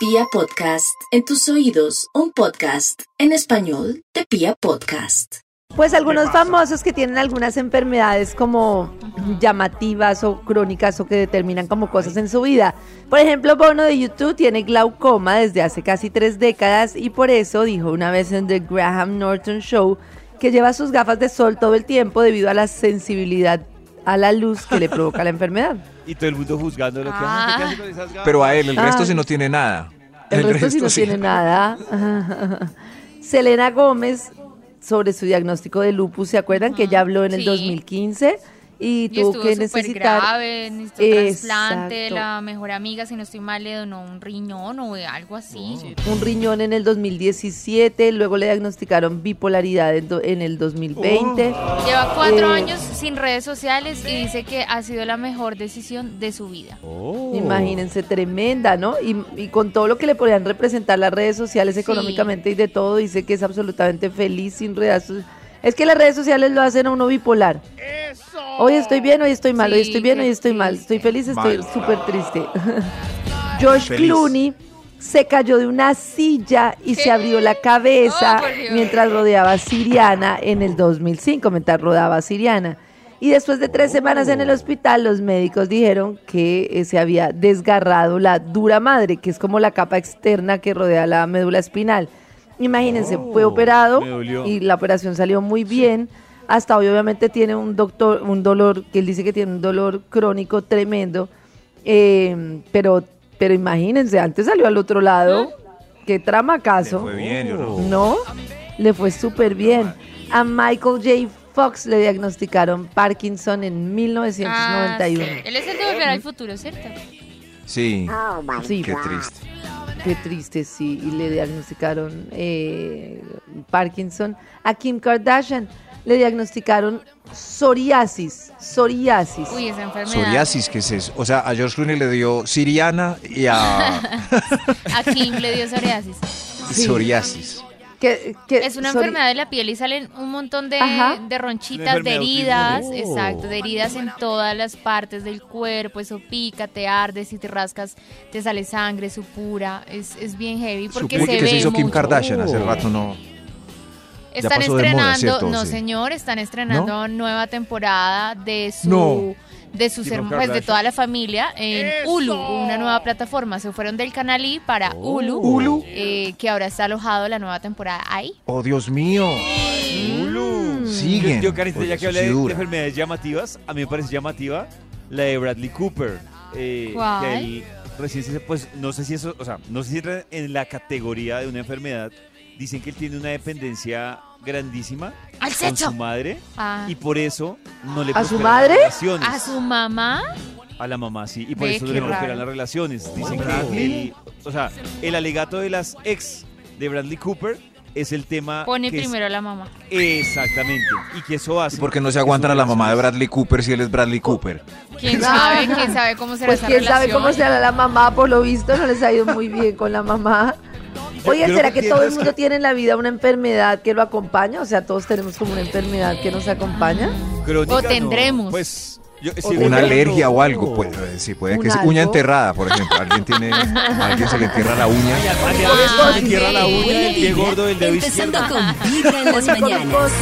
Pia Podcast, en tus oídos, un podcast en español de Pia Podcast. Pues algunos famosos que tienen algunas enfermedades como llamativas o crónicas o que determinan como cosas en su vida. Por ejemplo, Bono de YouTube tiene glaucoma desde hace casi tres décadas y por eso dijo una vez en The Graham Norton Show que lleva sus gafas de sol todo el tiempo debido a la sensibilidad a la luz que le provoca la enfermedad. Y todo el mundo juzgando lo que Ah. hace. ¿Qué hace con esas gafas? Pero a él, el resto Ah. sí no tiene nada. El, resto, sí no tiene nada. Selena Gómez sobre su diagnóstico de lupus, ¿se acuerdan que ella habló en el Sí. 2015? Y Y tuvo estuvo que súper necesitar grave, necesitó trasplante, Exacto. la mejor amiga, si no estoy mal, le donó un riñón o algo así. un riñón en el 2017, luego le diagnosticaron bipolaridad en, do- en el 2020. Lleva cuatro Eh, años sin redes sociales y dice que ha sido la mejor decisión de su vida. Oh. Imagínense, tremenda, ¿no? Y, y con todo lo que le podían representar las redes sociales Sí. económicamente y de todo, dice que es absolutamente feliz sin redes. Es que las redes sociales lo hacen a uno bipolar. Hoy estoy bien, hoy estoy mal, hoy estoy bien, hoy estoy mal. Estoy feliz, estoy súper triste. George Feliz. Clooney se cayó de una silla y se abrió la cabeza Oh, mientras rodeaba a Siriana en el 2005, mientras rodaba a Siriana. Y después de tres semanas en el hospital, los médicos dijeron que eh, se había desgarrado la dura madre, que es como la capa externa que rodea la médula espinal. Imagínense, fue operado me dolió. y la operación salió muy bien. Hasta hoy obviamente tiene un doctor, un dolor, que él dice que tiene un dolor crónico tremendo. Eh, pero, pero imagínense, antes salió al otro lado. Qué tramacazo. Fue bien, yo no. No, le fue súper bien. A Michael J. Fox le diagnosticaron Parkinson en 1991. Ah, sí. Él es el de Volver al Futuro, ¿cierto? Sí, Sí, qué triste. qué triste, sí. Y le diagnosticaron eh, Parkinson. A Kim Kardashian le diagnosticaron psoriasis. Psoriasis. Uy, esa enfermedad. Psoriasis, ¿qué es eso? O sea, a George Clooney le dio siriana y a A Kim le dio psoriasis. Sí. psoriasis. Que- que Es una enfermedad de la piel y salen un montón de, de ronchitas, de heridas, autoinmune. exacto, de heridas en todas las partes del cuerpo, eso pica, te arde, si te rascas te sale sangre, supura, es, es bien heavy porque Supongo se que ve se hizo Kim mucho. Kardashian hace Oh. rato, no. Están moda, estrenando, ¿cierto? no Sí. señor, están estrenando nueva temporada de su No. de sus Kim herma- pues de toda la familia en Hulu, una nueva plataforma. Se fueron del canal I para Hulu, Hulu. eh, que ahora está alojado la nueva temporada ahí. Oh, Dios mío. Hulu. Siguen. Yo, Oye, ya que eso hablé sí de, enfermedades llamativas, a mí me parece llamativa la de Bradley Cooper. eh, ¿Cuál? Que se, pues no sé si eso, o sea, no sé si entra en la categoría de una enfermedad. Dicen que él tiene una dependencia grandísima ¡Al con sexo! su madre Ah. y por eso no le ¿A su prosperan madre? relaciones. A su mamá. A la mamá, sí. Y por Ve, eso no qué le prosperan raro. las relaciones. Dicen Bradley. que él, o sea, el alegato de las ex de Bradley Cooper es el tema Pone que es- primero a la mamá. exactamente. Y que eso hace. ¿Y por qué no se que aguantan a sus la mamá de relaciones- Bradley Cooper si él es Bradley Cooper? ¿Quién sabe? ¿Quién sabe cómo será Pues esa quién sabe relación? cómo será la mamá, por lo visto no les ha ido muy bien con la mamá. Oye, ¿será que que todo el mundo que- tiene en la vida una enfermedad que lo acompaña? O sea, todos tenemos como una enfermedad que nos acompaña. Crónica, O no. tendremos. Pues. Yo, sí, tendremos. Una alergia no. o algo, pues, eh, sí, puede ¿Un que sea uña enterrada, por ejemplo. Alguien tiene, alguien se le entierra la uña. Ay, a- a- Ah, a- le entierra la uña y el pie gordo del dedo Empezando izquierdo. con Vibra en las mañanas.